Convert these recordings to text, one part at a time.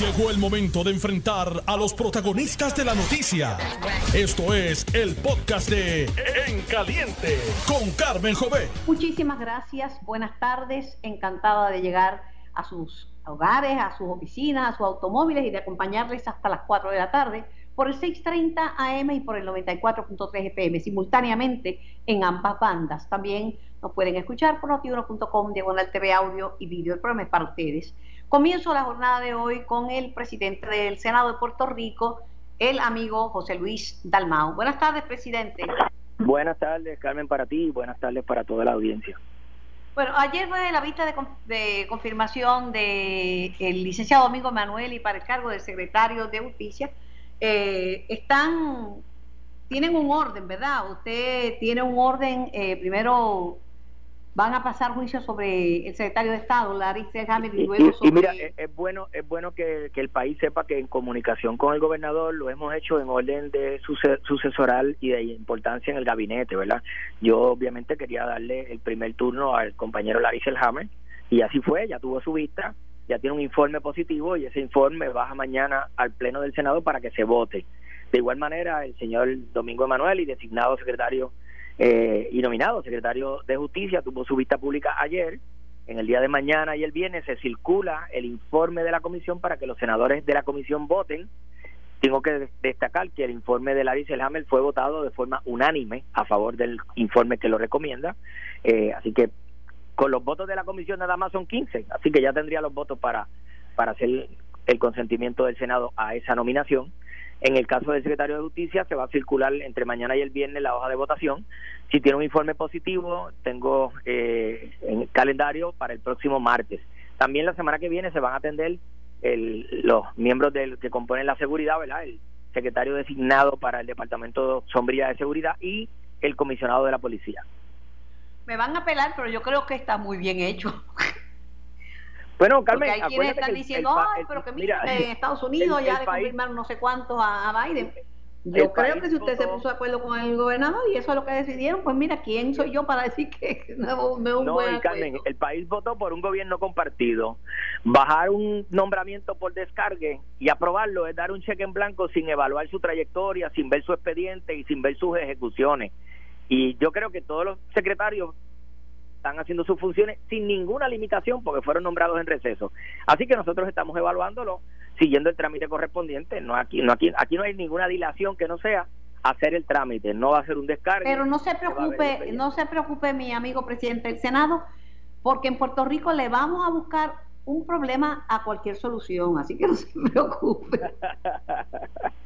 Llegó el momento de enfrentar a los protagonistas de la noticia. Esto es el podcast de En Caliente con Carmen Jové. Muchísimas gracias, buenas tardes, encantada de llegar a sus hogares, a sus oficinas, a sus automóviles y de acompañarles hasta las 4 de la tarde por el 630 AM y por el 94.3 FM, simultáneamente en ambas bandas. También nos pueden escuchar por notiuno.com, diagonal TV audio y vídeo. El programa es para ustedes. Comienzo la jornada de hoy con el presidente del Senado de Puerto Rico, el amigo José Luis Dalmau. Buenas tardes, presidente. Buenas tardes, Carmen, para ti y buenas tardes para toda la audiencia. Bueno, ayer fue la vista de, confirmación del licenciado Domingo Manuel y para el cargo de secretario de Justicia. Eh, están, tienen un orden, ¿verdad? Usted tiene un orden, eh, primero van a pasar juicio sobre el secretario de Estado, Larry Selhammer, y luego y, mira, es, bueno es bueno que, el país sepa que en comunicación con el gobernador lo hemos hecho en orden de sucesoral y de importancia en el gabinete, ¿verdad? Yo obviamente quería darle el primer turno al compañero Larry Selhammer y así fue, ya tuvo su vista, ya tiene un informe positivo y ese informe baja mañana al Pleno del Senado para que se vote. De igual manera, el señor Domingo Emanuel y designado secretario eh, y nominado secretario de Justicia, tuvo su vista pública ayer. En el día de mañana y el viernes se circula el informe de la comisión para que los senadores de la comisión voten. Tengo que destacar que el informe de Larry Selhammer fue votado de forma unánime a favor del informe que lo recomienda. Eh, así que con los votos de la comisión nada más son 15, así que ya tendría los votos para, para hacer el consentimiento del Senado a esa nominación. En el caso del secretario de Justicia se va a circular entre mañana y el viernes la hoja de votación. Si tiene un informe positivo, tengo eh, en calendario para el próximo martes. También la semana que viene se van a atender el, los miembros del, que componen la seguridad, ¿verdad? El secretario designado para el Departamento de Sombría de Seguridad y el comisionado de la policía. Me van a apelar, pero yo creo que está muy bien hecho. Bueno, Carmen, Porque hay quienes están diciendo, ay, pero que mira, en Estados Unidos ya le confirmaron no sé cuántos a, Biden. Yo creo que si usted se puso de acuerdo con el gobernador y eso es lo que decidieron, pues mira, ¿quién soy yo para decir que no, no, no y Carmen, el país votó por un gobierno compartido. Bajar un nombramiento por descargue y aprobarlo es dar un cheque en blanco sin evaluar su trayectoria, sin ver su expediente y sin ver sus ejecuciones. Y yo creo que todos los secretarios están haciendo sus funciones sin ninguna limitación porque fueron nombrados en receso. Así que nosotros estamos evaluándolo siguiendo el trámite correspondiente. No aquí no aquí aquí no hay ninguna dilación que no sea hacer el trámite, no va a ser un descargo. Pero no se preocupe, no se preocupe mi amigo presidente del Senado, porque en Puerto Rico le vamos a buscar un problema a cualquier solución, así que no se preocupe.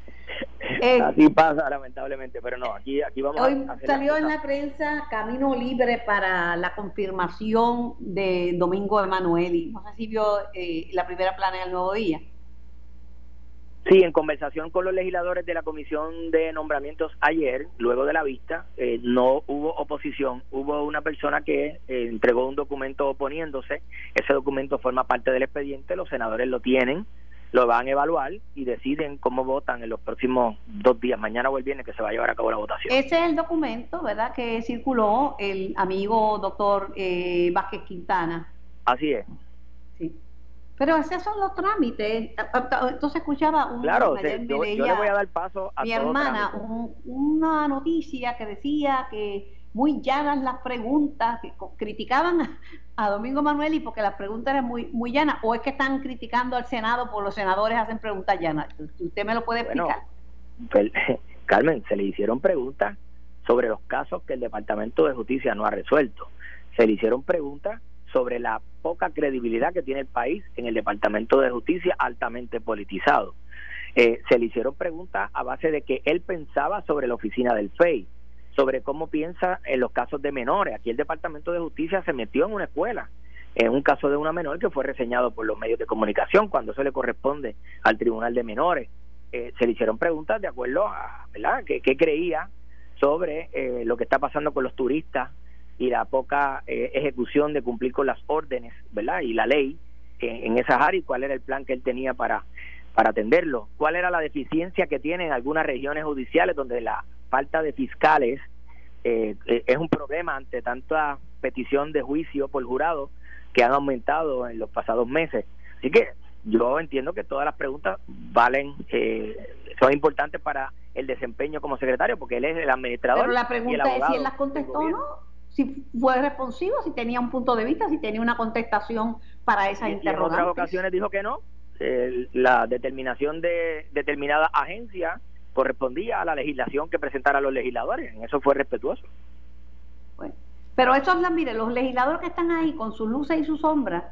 Eh, Así pasa, lamentablemente, pero no, aquí, aquí vamos hoy salió en la prensa camino libre para la confirmación de Domingo Emanueli. No sé si vio eh, la primera plana del nuevo día. Sí, en conversación con los legisladores de la Comisión de Nombramientos ayer, luego de la vista, eh, no hubo oposición. Hubo una persona que entregó un documento oponiéndose. Ese documento forma parte del expediente, los senadores lo tienen lo van a evaluar y deciden cómo votan en los próximos dos días, mañana o el viernes que se va a llevar a cabo la votación. Ese es el documento, ¿verdad?, que circuló el amigo doctor eh, Vázquez Quintana. Así es. Sí. Pero esos son los trámites. Entonces escuchaba un, claro, yo, le voy a dar paso a mi hermana una noticia que decía que muy llanas las preguntas, criticaban a Domingo Manuel y porque las preguntas eran muy, muy llanas, o es que están criticando al Senado por los senadores hacen preguntas llanas. ¿Usted me lo puede explicar? Pues, Carmen, se le hicieron preguntas sobre los casos que el Departamento de Justicia no ha resuelto. Se le hicieron preguntas sobre la poca credibilidad que tiene el país en el Departamento de Justicia altamente politizado. Eh, se le hicieron preguntas a base de que él pensaba sobre la oficina del FEI sobre cómo piensa en los casos de menores. Aquí el Departamento de Justicia se metió en una escuela, en un caso de una menor que fue reseñado por los medios de comunicación cuando eso le corresponde al Tribunal de Menores. Eh, se le hicieron preguntas de acuerdo a, ¿verdad?, qué, creía sobre eh, lo que está pasando con los turistas y la poca eh, ejecución de cumplir con las órdenes, ¿verdad?, y la ley en esas áreas y cuál era el plan que él tenía para para atenderlo. ¿Cuál era la deficiencia que tiene en algunas regiones judiciales donde la falta de fiscales eh, eh, es un problema ante tanta petición de juicio por jurado que han aumentado en los pasados meses. Así que yo entiendo que todas las preguntas valen, eh, son importantes para el desempeño como secretario, porque él es el administrador. Pero la pregunta es si él las contestó o no, si fue responsivo, si tenía un punto de vista, si tenía una contestación para esa interrogantes. en otras ocasiones dijo que no. la determinación de determinada agencia correspondía a la legislación que presentaran los legisladores. En eso fue respetuoso. Bueno, pero eso, mire, los legisladores que están ahí con sus luces y sus sombras,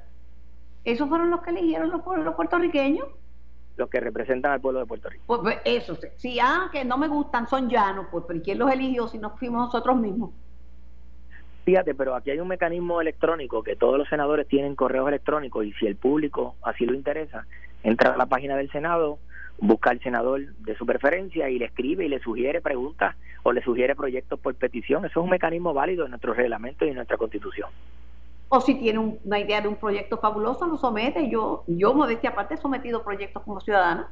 ¿esos fueron los que eligieron los, los puertorriqueños? Los que representan al pueblo de Puerto Rico. Pues, pues eso, si ah, que no me gustan, son llanos, pues, pero ¿quién los eligió si no fuimos nosotros mismos? Fíjate, pero aquí hay un mecanismo electrónico que todos los senadores tienen correos electrónicos y si el público así lo interesa, entra a la página del Senado, busca al senador de su preferencia y le escribe y le sugiere preguntas o le sugiere proyectos por petición. Eso es un mecanismo válido en nuestro reglamento y en nuestra constitución. O si tiene una idea de un proyecto fabuloso, lo somete. Yo, yo modestia aparte, he sometido proyectos como ciudadana.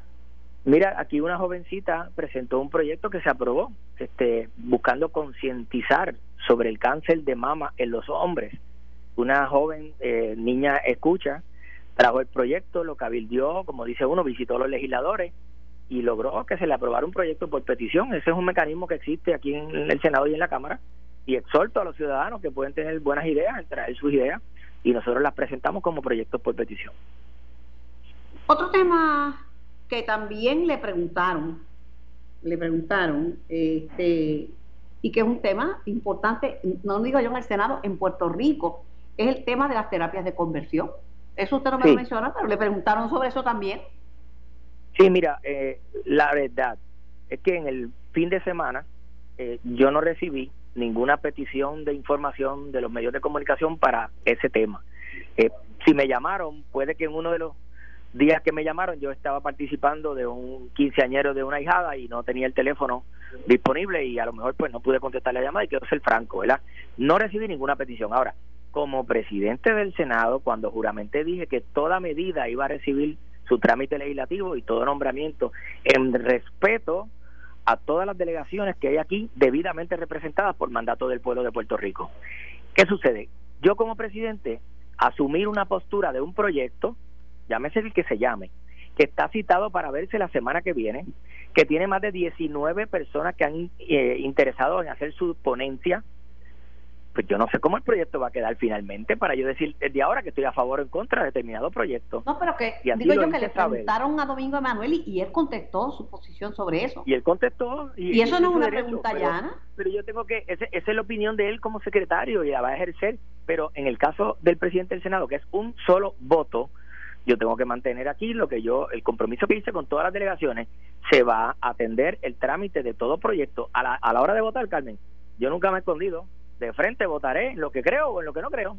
Mira, aquí una jovencita presentó un proyecto que se aprobó, este, buscando concientizar sobre el cáncer de mama en los hombres. Una joven eh, niña escucha, trajo el proyecto, lo cabildió, como dice uno, visitó a los legisladores y logró que se le aprobara un proyecto por petición. Ese es un mecanismo que existe aquí en el Senado y en la Cámara. Y exhorto a los ciudadanos que pueden tener buenas ideas, traer sus ideas y nosotros las presentamos como proyectos por petición. Otro tema que también le preguntaron, le preguntaron, este, y que es un tema importante, no digo yo en el Senado, en Puerto Rico, es el tema de las terapias de conversión. Eso usted no me lo menciona, pero le preguntaron sobre eso también. Sí, mira, eh, la verdad es que en el fin de semana eh, yo no recibí ninguna petición de información de los medios de comunicación para ese tema. Eh, si me llamaron, puede que en uno de los días que me llamaron yo estaba participando de un quinceañero de una hijada y no tenía el teléfono disponible y a lo mejor pues no pude contestar la llamada y quiero ser franco, ¿verdad? No recibí ninguna petición. Ahora, como presidente del Senado, cuando juramenté dije que toda medida iba a recibir su trámite legislativo y todo nombramiento en respeto a todas las delegaciones que hay aquí debidamente representadas por mandato del pueblo de Puerto Rico. ¿Qué sucede? Yo como presidente asumir una postura de un proyecto llámese el que se llame, que está citado para verse la semana que viene, que tiene más de 19 personas que han eh, interesado en hacer su ponencia, pues yo no sé cómo el proyecto va a quedar finalmente para yo decir desde ahora que estoy a favor o en contra de determinado proyecto. No, pero que digo yo que le preguntaron a Domingo Emanuel y, él contestó su posición sobre eso. Y él contestó. Y, eso no es una pregunta llana. Pero yo tengo que, esa es la opinión de él como secretario y la va a ejercer, pero en el caso del presidente del Senado, que es un solo voto, yo tengo que mantener aquí lo que yo, el compromiso que hice con todas las delegaciones, se va a atender el trámite de todo proyecto a la, a la hora de votar, Carmen. Yo nunca me he escondido, de frente votaré en lo que creo o en lo que no creo.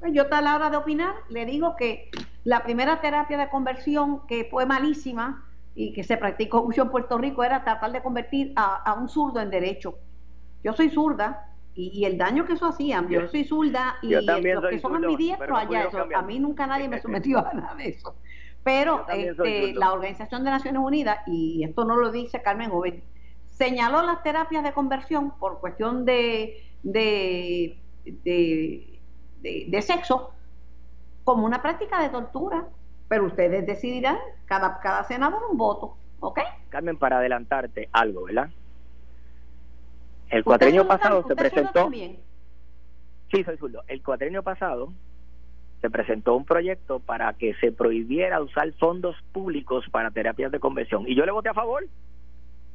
Pues yo a la hora de opinar le digo que la primera terapia de conversión que fue malísima y que se practicó mucho en Puerto Rico era tratar de convertir a, a un zurdo en derecho. Yo soy zurda, y, el daño que eso hacía, yo, soy zurda y los que son ambidiestros allá, eso, a mí nunca nadie me sometió a nada de eso. Pero este, la Organización de Naciones Unidas, y esto no lo dice Carmen Joven, señaló las terapias de conversión por cuestión de, de, de, sexo como una práctica de tortura. Pero ustedes decidirán, cada, cada senador un voto, ¿ok? Carmen, para adelantarte algo, ¿verdad? El cuatrenio pasado se presentó. Sí, soy zurdo. El cuatrenio pasado se presentó un proyecto para que se prohibiera usar fondos públicos para terapias de conversión. Y yo le voté a favor.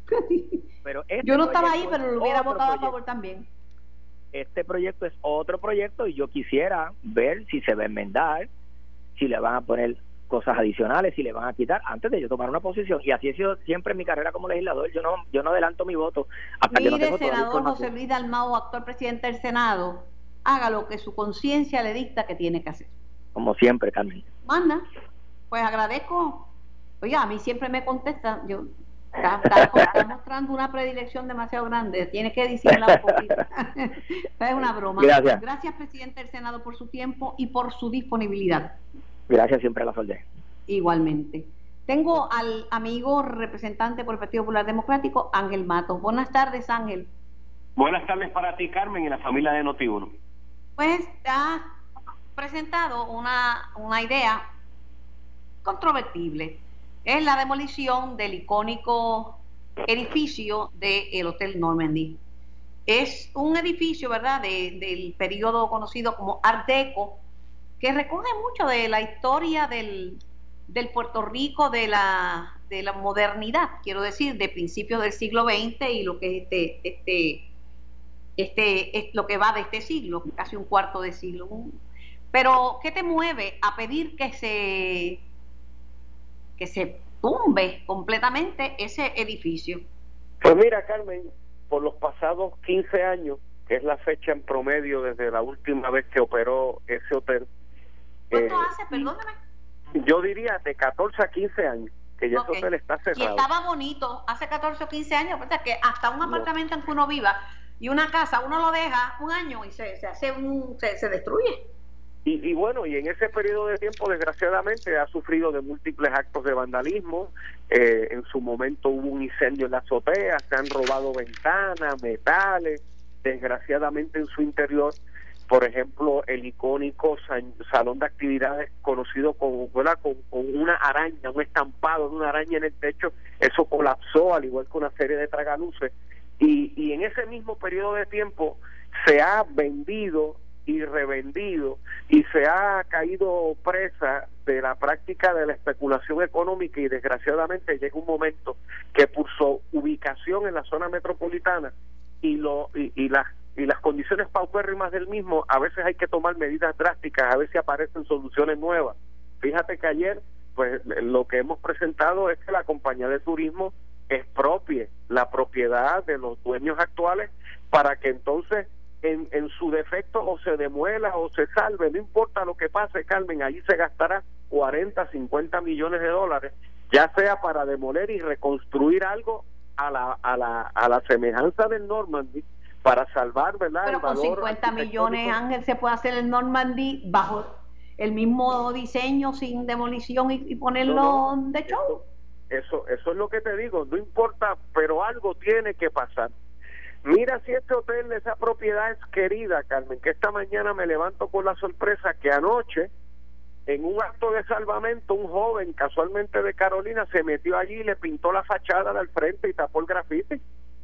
pero este yo no estaba ahí, pero lo hubiera votado a favor también. Este proyecto es otro proyecto y yo quisiera ver si se va a enmendar, si le van a poner cosas adicionales y le van a quitar antes de yo tomar una posición. Y así ha sido siempre en mi carrera como legislador. Yo no yo no adelanto mi voto hasta Mire, que no senador José Luis Dalmau actual presidente del Senado haga lo que su conciencia le dicta que tiene que hacer. Como siempre Carmen. Manda. Pues agradezco. Oiga a mí siempre me contesta. Yo está, mostrando una predilección demasiado grande tiene que decirla un poquito es una broma gracias gracias presidente del Senado por su tiempo y por su disponibilidad Gracias siempre a la solde. Igualmente. Tengo al amigo representante por el Partido Popular Democrático, Ángel Matos. Buenas tardes, Ángel. Buenas tardes para ti, Carmen, y la familia de Notiuno. Pues ha presentado una, una idea controvertible. Es la demolición del icónico edificio del Hotel Normandy. Es un edificio, ¿verdad?, del periodo conocido como Art Deco, que recoge mucho de la historia del, Puerto Rico de la, de la modernidad, quiero decir, de principios del siglo XX y lo que es este, este, este, es lo que va de este siglo, casi un cuarto de siglo. Pero, ¿qué te mueve a pedir que se, que se tumbe completamente ese edificio? Pues mira, Carmen, por los pasados 15 años, que es la fecha en promedio desde la última vez que operó ese hotel. ¿Cuánto eh, hace? Perdóname. Yo diría de 14 a 15 años que ya ese hotel está cerrado. Y estaba bonito hace 14 o 15 años, o sea que hasta un apartamento en que uno viva y una casa uno lo deja un año y se, se hace un, se, destruye. Y, y, bueno, y en ese periodo de tiempo, desgraciadamente, ha sufrido de múltiples actos de vandalismo. Eh, en su momento hubo un incendio en la azotea, se han robado ventanas, metales. Desgraciadamente, en su interior por ejemplo, el icónico salón de actividades conocido con, con, con, una araña, un estampado de una araña en el techo, eso colapsó, al igual que una serie de tragaluces. Y, y en ese mismo periodo de tiempo se ha vendido y revendido y se ha caído presa de la práctica de la especulación económica y desgraciadamente llega un momento que por su ubicación en la zona metropolitana y, lo, y, las y las condiciones paupérrimas del mismo, a veces hay que tomar medidas drásticas, a veces aparecen soluciones nuevas. Fíjate que ayer, pues lo que hemos presentado es que la compañía de turismo expropie la propiedad de los dueños actuales para que entonces en, en su defecto o se demuela o se salve, no importa lo que pase, Carmen, ahí se gastará 40, 50 millones de dólares, ya sea para demoler y reconstruir algo a la, a la, a la semejanza del Normandy para salvar, ¿verdad? Pero con 50 millones, Ángel, se puede hacer el Normandy bajo el mismo diseño, sin demolición y, ponerlo de show. Eso, eso es lo que te digo, no importa, pero algo tiene que pasar. Mira si este hotel, esa propiedad es querida, Carmen, que esta mañana me levanto con la sorpresa que anoche, en un acto de salvamento, un joven casualmente de Carolina se metió allí y le pintó la fachada del frente y tapó el grafite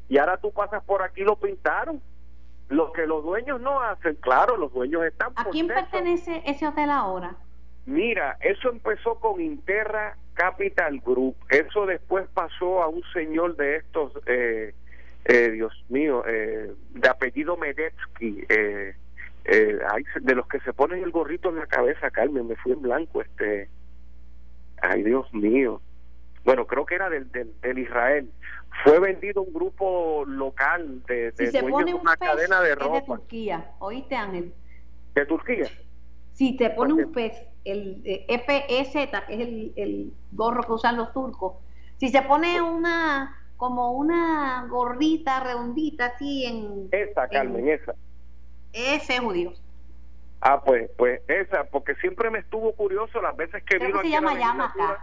y ahora tú pasas por aquí lo pintaron. Lo que los dueños no hacen, claro, los dueños están... ¿A quién pertenece ese hotel ahora? Mira, eso empezó con Interra Capital Group. Eso después pasó a un señor de estos, eh, eh, Dios mío, eh, de apellido Medetsky, eh, eh, de los que se ponen el gorrito en la cabeza, Carmen, me fui en blanco, este, ay Dios mío, bueno, creo que era del, del, del Israel, fue vendido un grupo local de, de si dueños de una cadena de ropa. de Turquía, ¿oíste Ángel? ¿De Turquía? Si te pone un pez, el eh, FEZ, que es el, el gorro que usan los turcos, si se pone una como una gorrita redondita así en... Esa, Carmen, esa. Ese judío. Ah, pues, pues esa, porque siempre me estuvo curioso las veces que Creo vino que se llama Yamaha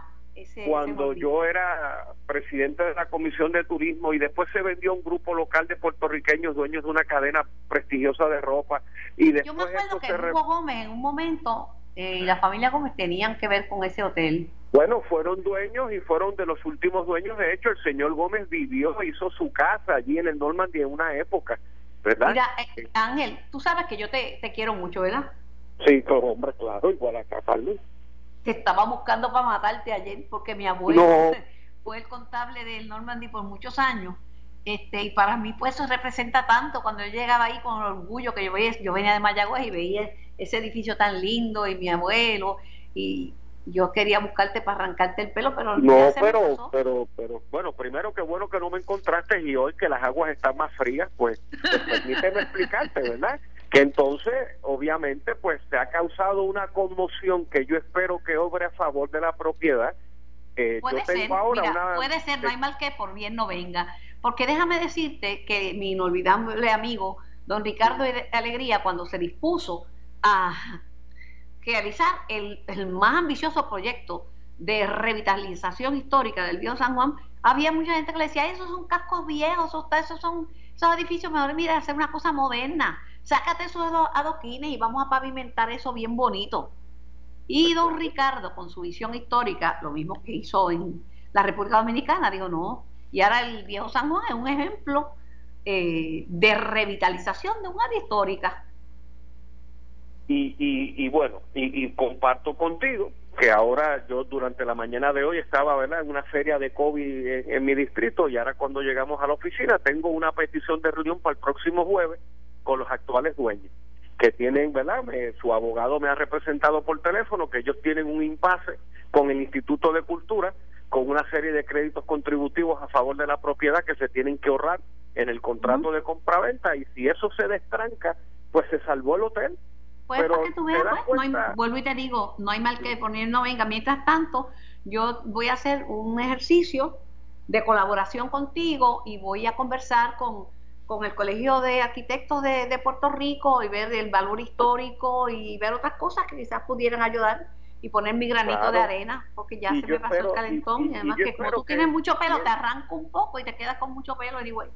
cuando yo era presidente de la Comisión de Turismo y después se vendió un grupo local de puertorriqueños dueños de una cadena prestigiosa de ropa. y después Yo me acuerdo que Hugo Gómez en un momento eh, y la familia Gómez tenían que ver con ese hotel. Bueno, fueron dueños y fueron de los últimos dueños. De hecho, el señor Gómez vivió, hizo su casa allí en el Normandy en una época, ¿verdad? Mira, eh, Ángel, tú sabes que yo te, te quiero mucho, ¿verdad? Sí, hombre, claro, igual acá, Carlos te estaba buscando para matarte ayer porque mi abuelo fue el contable del Normandy por muchos años. Este, y para mí pues eso representa tanto cuando yo llegaba ahí con orgullo que yo veía, yo venía de Mayagüez y veía ese edificio tan lindo y mi abuelo y yo quería buscarte para arrancarte el pelo pero no pero pero pero bueno primero que bueno que no me encontraste y hoy que las aguas están más frías pues, pues permíteme explicarte verdad que entonces obviamente pues se ha causado una conmoción que yo espero que obre a favor de la propiedad eh, puede ser puede ser no hay mal que por bien no venga porque déjame decirte que mi inolvidable amigo don Ricardo Alegría cuando se dispuso a realizar el, el más ambicioso proyecto de revitalización histórica del Río San Juan había mucha gente que le decía esos son cascos viejos esos son esos edificios mejor mira hacer una cosa moderna sácate esos adoquines y vamos a pavimentar eso bien bonito. Y don Ricardo, con su visión histórica, lo mismo que hizo en la República Dominicana, digo, no. Y ahora el viejo San Juan es un ejemplo eh, de revitalización de un área histórica. Y, y, bueno, y, comparto contigo que ahora yo durante la mañana de hoy estaba ¿verdad? en una feria de COVID en, mi distrito y ahora cuando llegamos a la oficina tengo una petición de reunión para el próximo jueves con los actuales dueños que tienen, ¿verdad? su abogado me ha representado por teléfono que ellos tienen un impasse con el Instituto de Cultura con una serie de créditos contributivos a favor de la propiedad que se tienen que ahorrar en el contrato de compraventa y si eso se destranca, pues se salvó el hotel. Pues para que tú veas, pues, vuelvo y te digo, no hay mal que poner, no venga. Mientras tanto, yo voy a hacer un ejercicio de colaboración contigo y voy a conversar con, con el Colegio de Arquitectos de, de Puerto Rico y ver el valor histórico y ver otras cosas que quizás pudieran ayudar y poner mi granito de arena, porque ya se me pasó el calentón. Y, además que como tú tienes mucho pelo, te arranco un poco y te quedas con mucho pelo, anyway.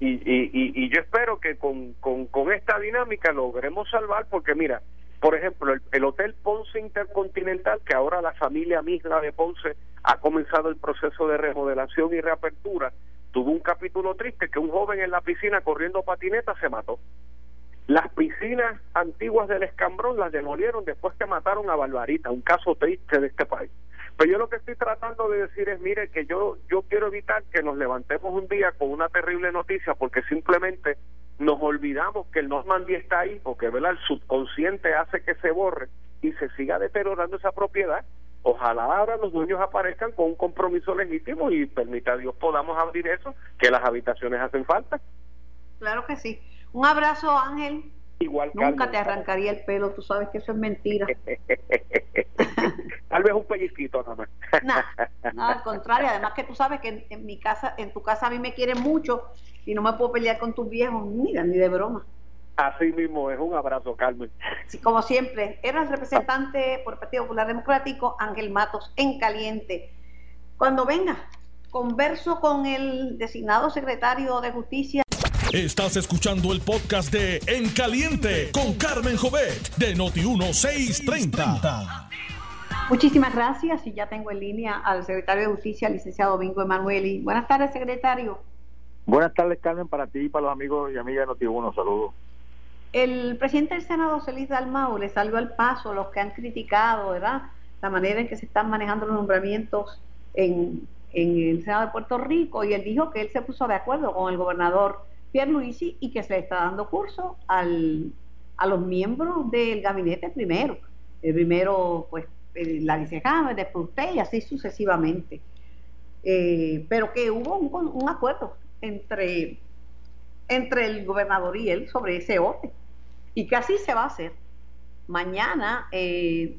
Y, y, y, yo espero que con, con, con esta dinámica logremos salvar, porque mira, por ejemplo, el, Hotel Ponce Intercontinental, que ahora la familia misma de Ponce ha comenzado el proceso de remodelación y reapertura, tuvo un capítulo triste que un joven en la piscina corriendo patineta se mató. Las piscinas antiguas del Escambrón las demolieron después que mataron a Barbarita, un caso triste de este país. Pero yo lo que estoy tratando de decir es, mire, que yo, yo quiero evitar que nos levantemos un día con una terrible noticia porque simplemente nos olvidamos que el Normandy está ahí, porque ¿verdad? el subconsciente hace que se borre y se siga deteriorando esa propiedad. Ojalá ahora los dueños aparezcan con un compromiso legítimo y permita a Dios podamos abrir eso, que las habitaciones hacen falta. Claro que sí. Un abrazo, Ángel. Igual, Nunca te arrancaría el pelo, tú sabes que eso es mentira. Tal vez un pellizquito nada más. no, al contrario, además que tú sabes que en, mi casa, en tu casa a mí me quieren mucho y no me puedo pelear con tus viejos, mira, ni de broma. Así mismo es, un abrazo, Carmen. Sí, como siempre, era el representante por el Partido Popular Democrático, Ángel Matos, en caliente. Cuando venga, converso con el designado secretario de Justicia Estás escuchando el podcast de En Caliente con Carmen Jovet de Noti1630. Muchísimas gracias y ya tengo en línea al secretario de Justicia, licenciado Domingo Emanueli. Buenas tardes, secretario. Buenas tardes, Carmen, para ti y para los amigos y amigas de Noti1. Saludos. El presidente del Senado, Celis Dalmau, le salió al paso los que han criticado, ¿verdad?, la manera en que se están manejando los nombramientos en, el Senado de Puerto Rico y él dijo que él se puso de acuerdo con el gobernador Pierluisi y que se le está dando curso al, a los miembros del gabinete primero. El primero, pues, la vicecámara, después usted y así sucesivamente. Eh, pero que hubo un, acuerdo entre, entre el gobernador y él sobre ese orden y que así se va a hacer. Mañana eh,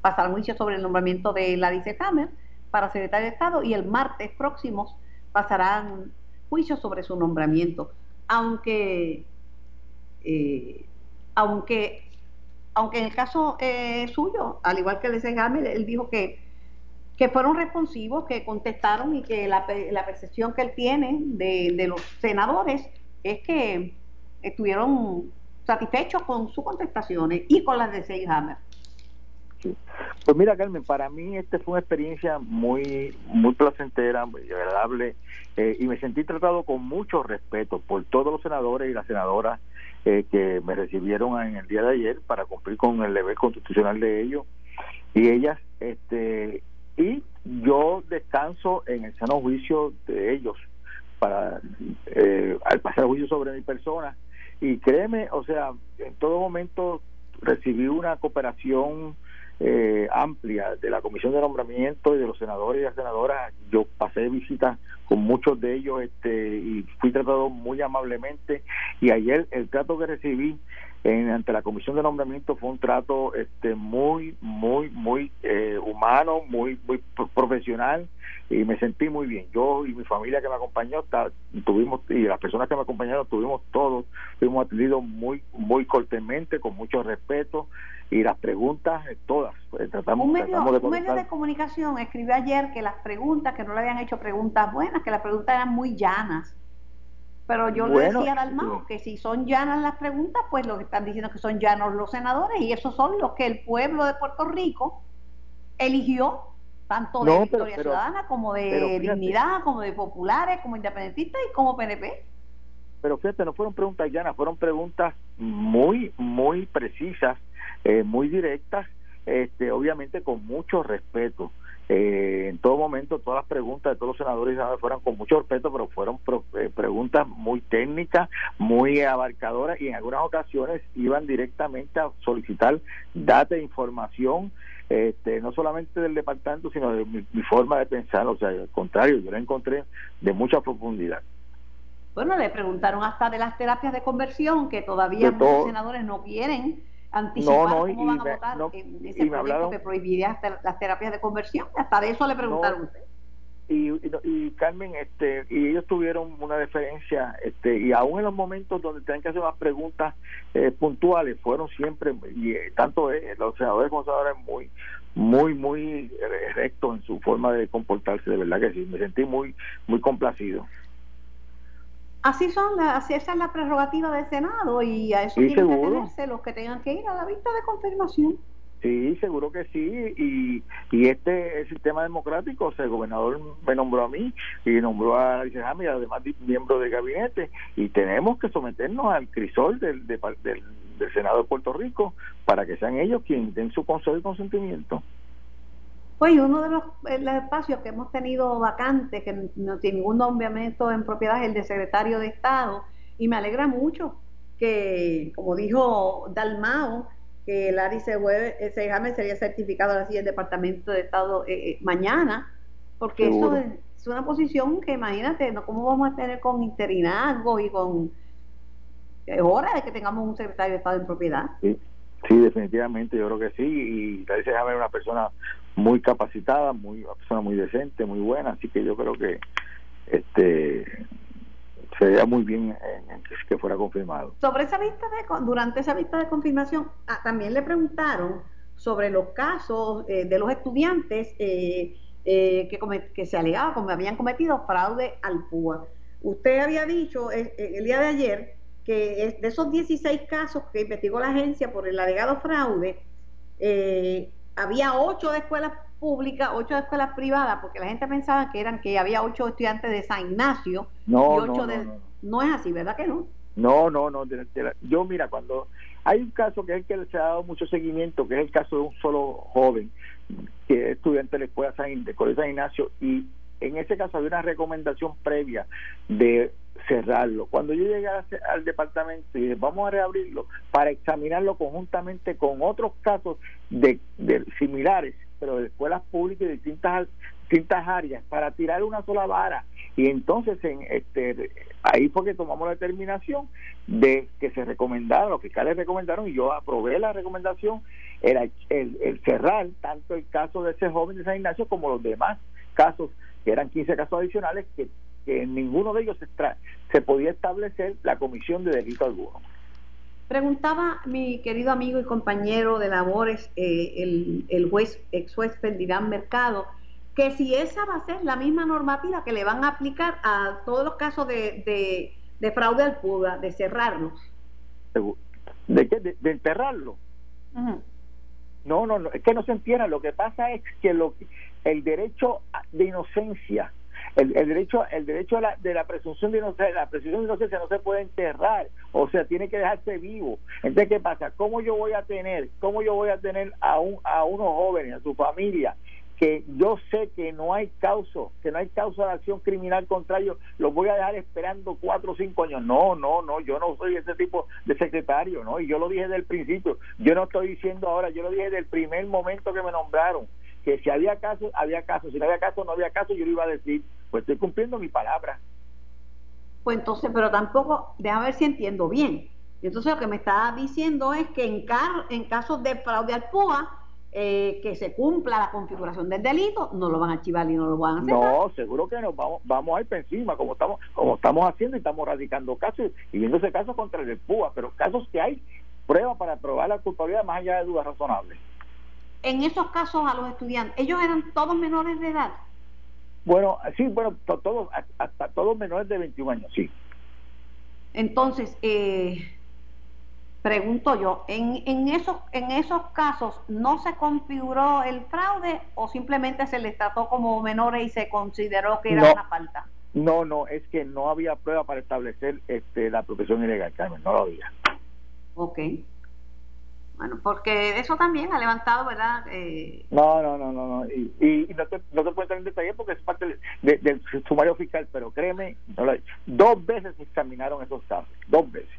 pasará juicio sobre el nombramiento de la vicecámara para secretario de Estado y el martes próximo pasarán juicios sobre su nombramiento aunque, eh, aunque, aunque en el caso eh, suyo, al igual que el de él dijo que, que fueron responsivos, que contestaron y que la, la percepción que él tiene de, de los senadores es que estuvieron satisfechos con sus contestaciones y con las de Seyhammer. Pues mira, Carmen, para mí esta fue una experiencia muy, muy placentera, muy agradable, eh, y me sentí tratado con mucho respeto por todos los senadores y las senadoras eh, que me recibieron en el día de ayer para cumplir con el deber constitucional de ellos y ellas, este, y yo descanso en el sano juicio de ellos para eh, al pasar juicio sobre mi persona y créeme, o sea, en todo momento recibí una cooperación eh, amplia de la Comisión de Nombramiento y de los senadores y las senadoras. Yo pasé visita con muchos de ellos este, y fui tratado muy amablemente y ayer el trato que recibí en, ante la Comisión de Nombramiento fue un trato este, muy, muy, muy eh, humano, muy, muy profesional y me sentí muy bien. Yo y mi familia que me acompañó, tuvimos, y las personas que me acompañaron, tuvimos todos, fuimos atendidos muy, muy cortemente, con mucho respeto y las preguntas eh, todas. Pues, tratamos, un medio, de, un medio de comunicación escribió ayer que las preguntas, que no le habían hecho preguntas buenas, que las preguntas eran muy llanas. Pero yo le decía a Dalmao que si son llanas las preguntas, pues lo que están diciendo es que son llanos los senadores y esos son los que el pueblo de Puerto Rico eligió, tanto de Victoria Ciudadana como de Dignidad, como de Populares, como Independentistas y como PNP. Pero fíjate, no fueron preguntas llanas, fueron preguntas muy, muy precisas, eh, muy directas, este, obviamente con mucho respeto. Eh, en todo momento todas las preguntas de todos los senadores fueron con mucho respeto, pero fueron eh, preguntas muy técnicas, muy abarcadoras y en algunas ocasiones iban directamente a solicitar data e información, este, no solamente del departamento, sino de mi, forma de pensar, o sea, al contrario, yo la encontré de mucha profundidad. Bueno, le preguntaron hasta de las terapias de conversión, que todavía muchos senadores no quieren anticipar cómo van a votar en ese proyecto que prohibiría las terapias de conversión. Hasta de eso le preguntaron usted. Y, y, Carmen, este, y ellos tuvieron una diferencia, este, y aún en los momentos donde tenían que hacer unas preguntas eh, puntuales, fueron siempre, y eh, tanto eh, los senadores como senadores muy, muy, muy rectos en su forma de comportarse, de verdad que sí, me sentí muy, muy complacido. Así son, así esa es la prerrogativa del Senado y a eso tienen que tenerse los que tengan que ir a la vista de confirmación. Sí, seguro que sí. Y, y este el sistema democrático, o sea, el gobernador me nombró a mí y nombró a Alicia y además miembro del gabinete, y tenemos que someternos al crisol del, del, del Senado de Puerto Rico para que sean ellos quienes den su consejo y consentimiento. Pues uno de los, espacios que hemos tenido vacantes, que no tiene ningún nombramiento en propiedad, es el de secretario de Estado, y me alegra mucho que, como dijo Dalmao, que Larry Sejame sería certificado así el Departamento de Estado eh, eh, mañana, porque eso es, una posición que imagínate, ¿no? ¿cómo vamos a tener con interinazgo y con... Es hora de que tengamos un secretario de Estado en propiedad. Sí, sí definitivamente, yo creo que sí, y Larry Sejame es una persona muy capacitada, muy una persona muy decente, muy buena, así que yo creo que este sería muy bien que fuera confirmado. Sobre esa vista de durante esa vista de confirmación ah, también le preguntaron sobre los casos eh, de los estudiantes eh, eh, que, que se alegaba como habían cometido fraude al PUA. Usted había dicho el día de ayer que de esos 16 casos que investigó la agencia por el alegado fraude, eh, había ocho de escuelas públicas, ocho de escuelas privadas, porque la gente pensaba que eran que había ocho estudiantes de San Ignacio no, y ocho de... No, es así, ¿verdad que no? No, no, no. yo, mira, cuando hay un caso que es el que se ha dado mucho seguimiento, que es el caso de un solo joven que es estudiante de la escuela San, de San Ignacio, y en ese caso había una recomendación previa de cerrarlo. Cuando yo llegué al departamento y dije, vamos a reabrirlo para examinarlo conjuntamente con otros casos de, similares, pero de escuelas públicas de distintas distintas áreas para tirar una sola vara y entonces en este ahí fue que tomamos la determinación de que se recomendaron los fiscales recomendaron y yo aprobé la recomendación era el, el cerrar tanto el caso de ese joven de San Ignacio como los demás casos que eran 15 casos adicionales que que en ninguno de ellos se, se podía establecer la comisión de delito alguno. Preguntaba mi querido amigo y compañero de labores, eh, el, el, juez, ex juez Ferdinand Mercado, que si esa va a ser la misma normativa que le van a aplicar a todos los casos de, de, fraude al PUDA, de cerrarlos. ¿De qué? De, enterrarlo. No, no, no, es que no se entienda. Lo que pasa es que lo, el derecho de inocencia el, derecho el derecho de la, presunción de inocencia la presunción de inocencia no se puede enterrar o sea tiene que dejarse vivo entonces qué pasa cómo yo voy a tener cómo yo voy a tener a un a unos jóvenes a su familia que yo sé que no hay causa, que no hay causa de acción criminal contra ellos, los voy a dejar esperando cuatro o cinco años. No, no, no, yo no soy ese tipo de secretario, ¿no? Y yo lo dije desde el principio, yo no estoy diciendo ahora, yo lo dije desde el primer momento que me nombraron que si había caso, había caso, si no había caso, no había caso, yo lo iba a decir, pues estoy cumpliendo mi palabra. Pues entonces, pero tampoco, déjame ver si entiendo bien. Entonces lo que me está diciendo es que en, en casos de fraude al PUA, eh, que se cumpla la configuración del delito, no lo van a archivar y no lo van a hacer. No, seguro que no, vamos, vamos a ir por encima, como estamos, como estamos haciendo y estamos radicando casos y viendo ese caso contra el PUA, pero casos que hay pruebas para probar la culpabilidad más allá de dudas razonables en esos casos a los estudiantes, ellos eran todos menores de edad. Bueno, sí, bueno, todos, hasta todos menores de 21 años, sí. Entonces, eh, pregunto yo, ¿en, en, esos, ¿en esos casos no se configuró el fraude o simplemente se les trató como menores y se consideró que era una falta? No, no, es que no había prueba para establecer este, la protección ilegal, Carmen, no lo había. Ok. Bueno, porque eso también ha levantado, ¿verdad? Eh... No, no, no, no, no. Y, y, no, te, no te puedo entrar en detalle porque es parte del, sumario fiscal, pero créeme, dos veces examinaron esos casos, dos veces.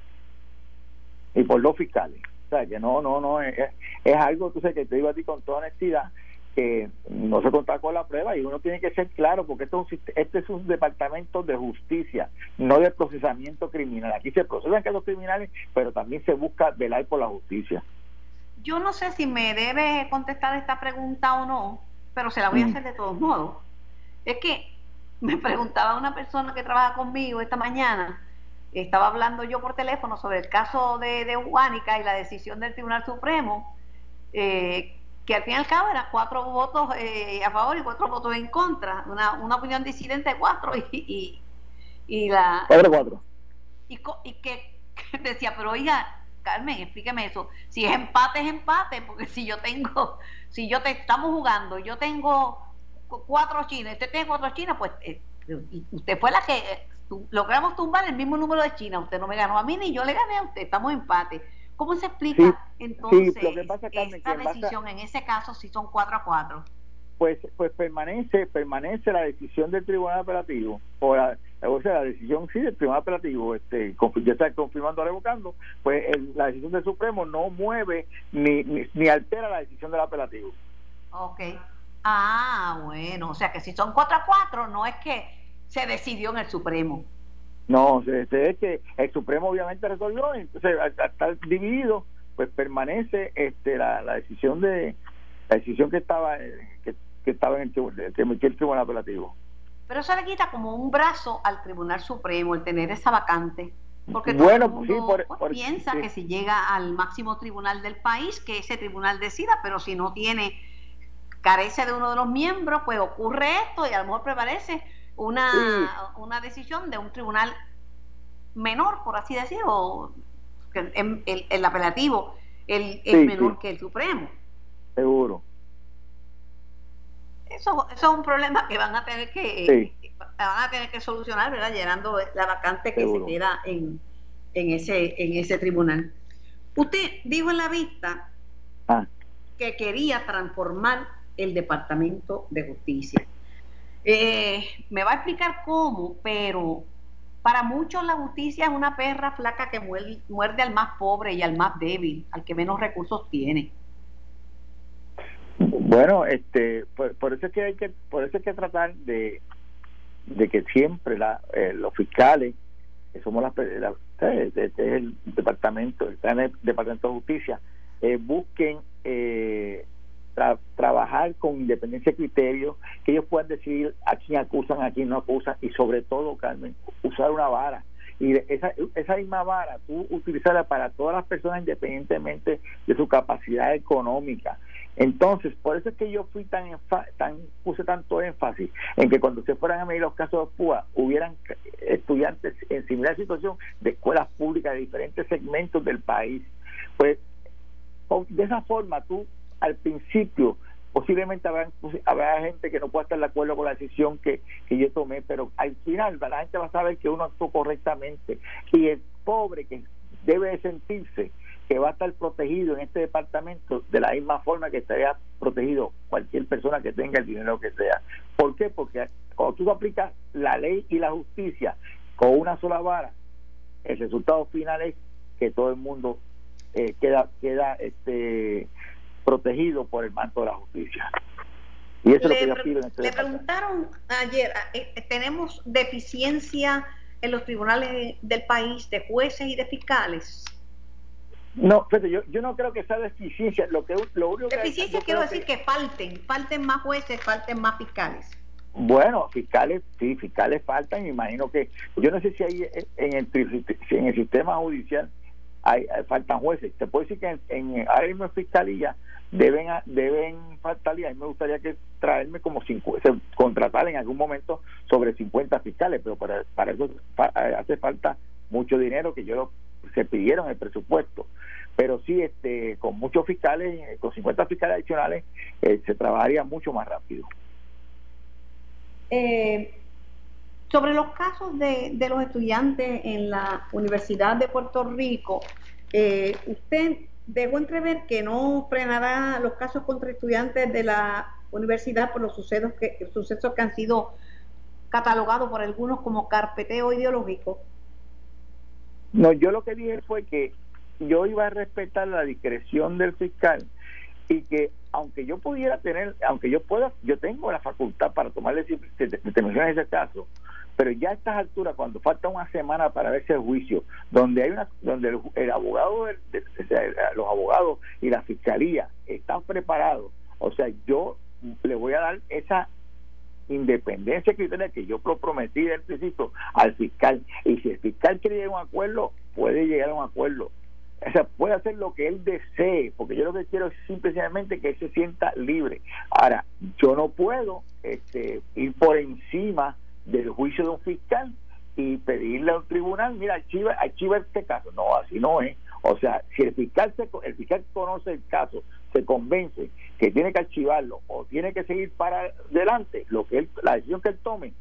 Y por dos fiscales. O sea, que no, no, no, es, es algo, tú sabes, que te digo a ti con toda honestidad, que no se contaba con la prueba y uno tiene que ser claro porque esto es un, este es un departamento de justicia, no de procesamiento criminal. Aquí se procesan casos criminales, pero también se busca velar por la justicia yo no sé si me debe contestar esta pregunta o no, pero se la voy a mm. hacer de todos modos. Es que me preguntaba una persona que trabaja conmigo esta mañana, estaba hablando yo por teléfono sobre el caso de, de y la decisión del Tribunal Supremo, eh, que al fin y al cabo eran cuatro votos eh, a favor y cuatro votos en contra, una, una opinión disidente de cuatro y, y, la... Cuatro, Y, y que decía, pero oiga, Carmen, explíqueme eso. Si es empate, es empate, porque si yo tengo, si yo te estamos jugando, yo tengo cuatro chinas, usted tiene cuatro chinas, pues eh, usted fue la que eh, logramos tumbar el mismo número de chinas. Usted no me ganó a mí ni yo le gané a usted, estamos en empate. ¿Cómo se explica entonces esta decisión en ese caso si son cuatro a cuatro? Pues, pues permanece, permanece la decisión del Tribunal Operativo o la, o sea, la decisión sí del Tribunal Operativo, este, ya está confirmando o revocando, pues la decisión del Supremo no mueve ni, ni, altera la decisión del apelativo. Ok. Ah, bueno, o sea que si son 4 a 4, no es que se decidió en el Supremo. No, es que el Supremo obviamente resolvió, entonces al, estar dividido, pues permanece este la, la decisión de la decisión que estaba que, estaba en el, que el Tribunal Apelativo. Pero eso le quita como un brazo al Tribunal Supremo el tener esa vacante. Porque bueno, pues, piensa que si llega al máximo tribunal del país, que ese tribunal decida, pero si no tiene, carece de uno de los miembros, pues ocurre esto y a lo mejor prevalece una, una decisión de un tribunal menor, por así decirlo, el, el, apelativo el, es menor que el Supremo. Seguro eso, eso es un problema que van a tener que van a tener que solucionar, ¿verdad? Llenando la vacante que se queda en, en ese en ese tribunal. Usted dijo en la vista ah. que quería transformar el Departamento de Justicia. Eh, me va a explicar cómo, pero para muchos la justicia es una perra flaca que muerde al más pobre y al más débil, al que menos recursos tiene. Bueno, este, por, eso es que hay que, por eso hay que tratar de, de que siempre la, eh, los fiscales, que somos las, la, este es el departamento, está en el departamento de justicia, eh, busquen eh, trabajar con independencia de criterio, que ellos puedan decidir a quién acusan, a quién no acusan y sobre todo, Carmen, usar una vara. Y esa, esa misma vara tú utilizarla para todas las personas independientemente de su capacidad económica entonces, por eso es que yo fui tan, tan puse tanto énfasis en que cuando se fueran a medir los casos de PUA, hubieran estudiantes en similar situación de escuelas públicas de diferentes segmentos del país. Pues de esa forma tú al principio posiblemente habrá, habrá gente que no pueda estar de acuerdo con la decisión que, que yo tomé, pero al final la gente va a saber que uno actuó correctamente y el pobre que debe sentirse que va a estar protegido en este departamento de la misma forma que estaría protegido cualquier persona que tenga el dinero que sea. ¿Por qué? Porque cuando tú aplicas la ley y la justicia con una sola vara, el resultado final es que todo el mundo eh, queda queda este protegido por el manto de la justicia. Y eso le, es lo que yo pido en este Le preguntaron ayer, eh, eh, tenemos deficiencia en los tribunales del país de jueces y de fiscales. No, pero yo, yo no creo que sea deficiencia. Lo que, lo único deficiencia quiero decir que, falten, falten más jueces, falten más fiscales. Bueno, fiscales, sí, fiscales faltan. Me imagino que, yo no sé si hay en el, en el sistema judicial hay, faltan jueces. Te puedo decir que en, en ahora mismo en fiscalía deben deben faltar y a mí me gustaría que traerme como cinco, contratar en algún momento sobre 50 fiscales, pero para, para eso hace falta mucho dinero que yo se pidieron el presupuesto pero sí este con muchos fiscales eh, con 50 fiscales adicionales eh, se trabajaría mucho más rápido eh, sobre los casos de, de, los estudiantes en la Universidad de Puerto Rico, eh, usted dejó entrever que no frenará los casos contra estudiantes de la universidad por los sucesos que, sucesos que han sido catalogados por algunos como carpeteo ideológico. No, yo lo que dije fue que yo iba a respetar la discreción del fiscal y que aunque yo pudiera tener, aunque yo pueda, yo tengo la facultad para tomar determinaciones en ese caso, pero ya a estas alturas, cuando falta una semana para ver ese juicio, donde hay una, donde el, abogado, los abogados y la fiscalía están preparados, o sea, yo le voy a dar esa independencia criteria que yo prometí del principio al fiscal y si el fiscal quiere llegar a un acuerdo puede llegar a un acuerdo o sea, puede hacer lo que él desee, porque yo lo que quiero es simplemente que él se sienta libre. Ahora, yo no puedo este, ir por encima del juicio de un fiscal y pedirle a un tribunal, mira, archiva, archiva este caso. No, así no es. O sea, si el fiscal, se, el fiscal conoce el caso, se convence que tiene que archivarlo o tiene que seguir para adelante, lo que él, la decisión que él tome,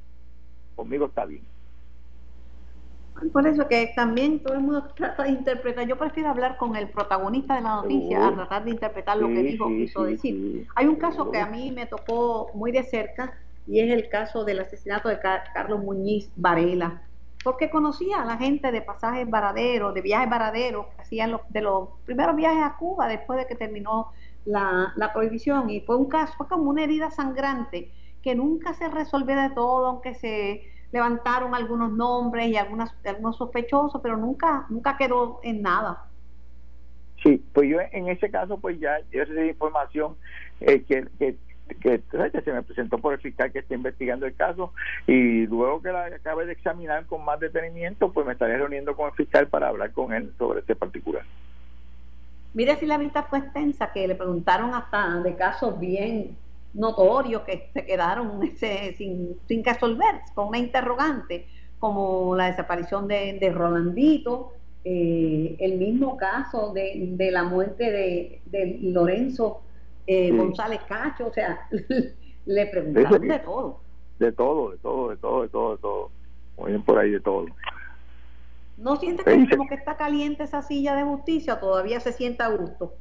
conmigo está bien. Por eso que también todo el mundo trata de interpretar. Yo prefiero hablar con el protagonista de la noticia a tratar de interpretar lo que dijo, quiso decir. Hay un caso que a mí me tocó muy de cerca y es el caso del asesinato de Carlos Muñiz Varela. Porque conocía a la gente de pasajes varaderos, de viajes varaderos, que hacían los, de los primeros viajes a Cuba después de que terminó la, la prohibición. Y fue un caso, fue como una herida sangrante que nunca se resolvió de todo, aunque se levantaron algunos nombres y algunas, algunos sospechosos, pero nunca, nunca quedó en nada. Sí, pues yo en ese caso, pues ya yo recibí información eh, que, que, que, se me presentó por el fiscal que está investigando el caso y luego que la acabe de examinar con más detenimiento, pues me estaré reuniendo con el fiscal para hablar con él sobre este particular. Mire si la vista fue extensa, que le preguntaron hasta de casos bien notorios que se quedaron sin, sin resolver, con una interrogante, como la desaparición de, Rolandito, eh, el mismo caso de, de la muerte de, Lorenzo eh, González Cacho, o sea, le preguntaron de todo. De todo, de todo, de todo, de todo, de todo. Muy bien por ahí de todo. ¿No siente que como que está caliente esa silla de justicia todavía se sienta a gusto?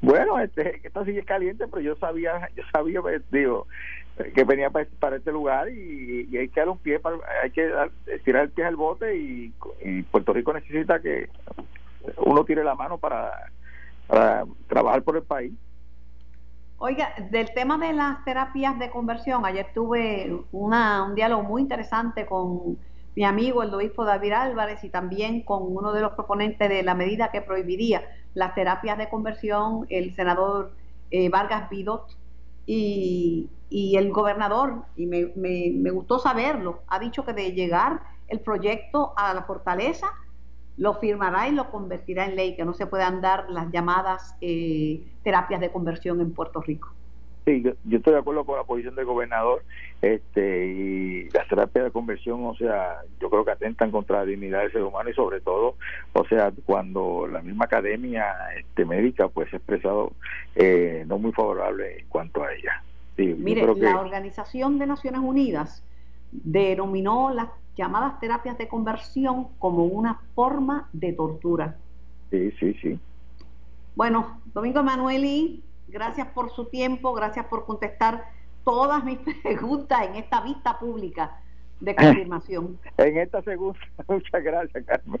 Bueno, este, esta silla es caliente, pero yo sabía, yo sabía, pues, digo, que venía para, este lugar y, hay que dar un pie, para, hay que tirar el pie al bote y, Puerto Rico necesita que uno tire la mano para, para trabajar por el país. Oiga, del tema de las terapias de conversión, ayer tuve una, un diálogo muy interesante con mi amigo el obispo David Álvarez y también con uno de los proponentes de la medida que prohibiría las terapias de conversión, el senador eh, Vargas Vidot. Y, el gobernador, y me, me, gustó saberlo, ha dicho que de llegar el proyecto a la fortaleza, lo firmará y lo convertirá en ley, que no se puedan dar las llamadas eh, terapias de conversión en Puerto Rico. Sí, yo, estoy de acuerdo con la posición del gobernador este y las terapias de conversión, o sea, yo creo que atentan contra la dignidad del ser humano y sobre todo, o sea, cuando la misma academia este, médica pues ha expresado eh, no muy favorable en cuanto a ella. Mire, la Organización de Naciones Unidas denominó las llamadas terapias de conversión como una forma de tortura. Sí, sí, sí. Bueno, Domingo Emanueli, gracias por su tiempo, gracias por contestar todas mis preguntas en esta vista pública de confirmación. en esta segunda, muchas gracias, Carmen.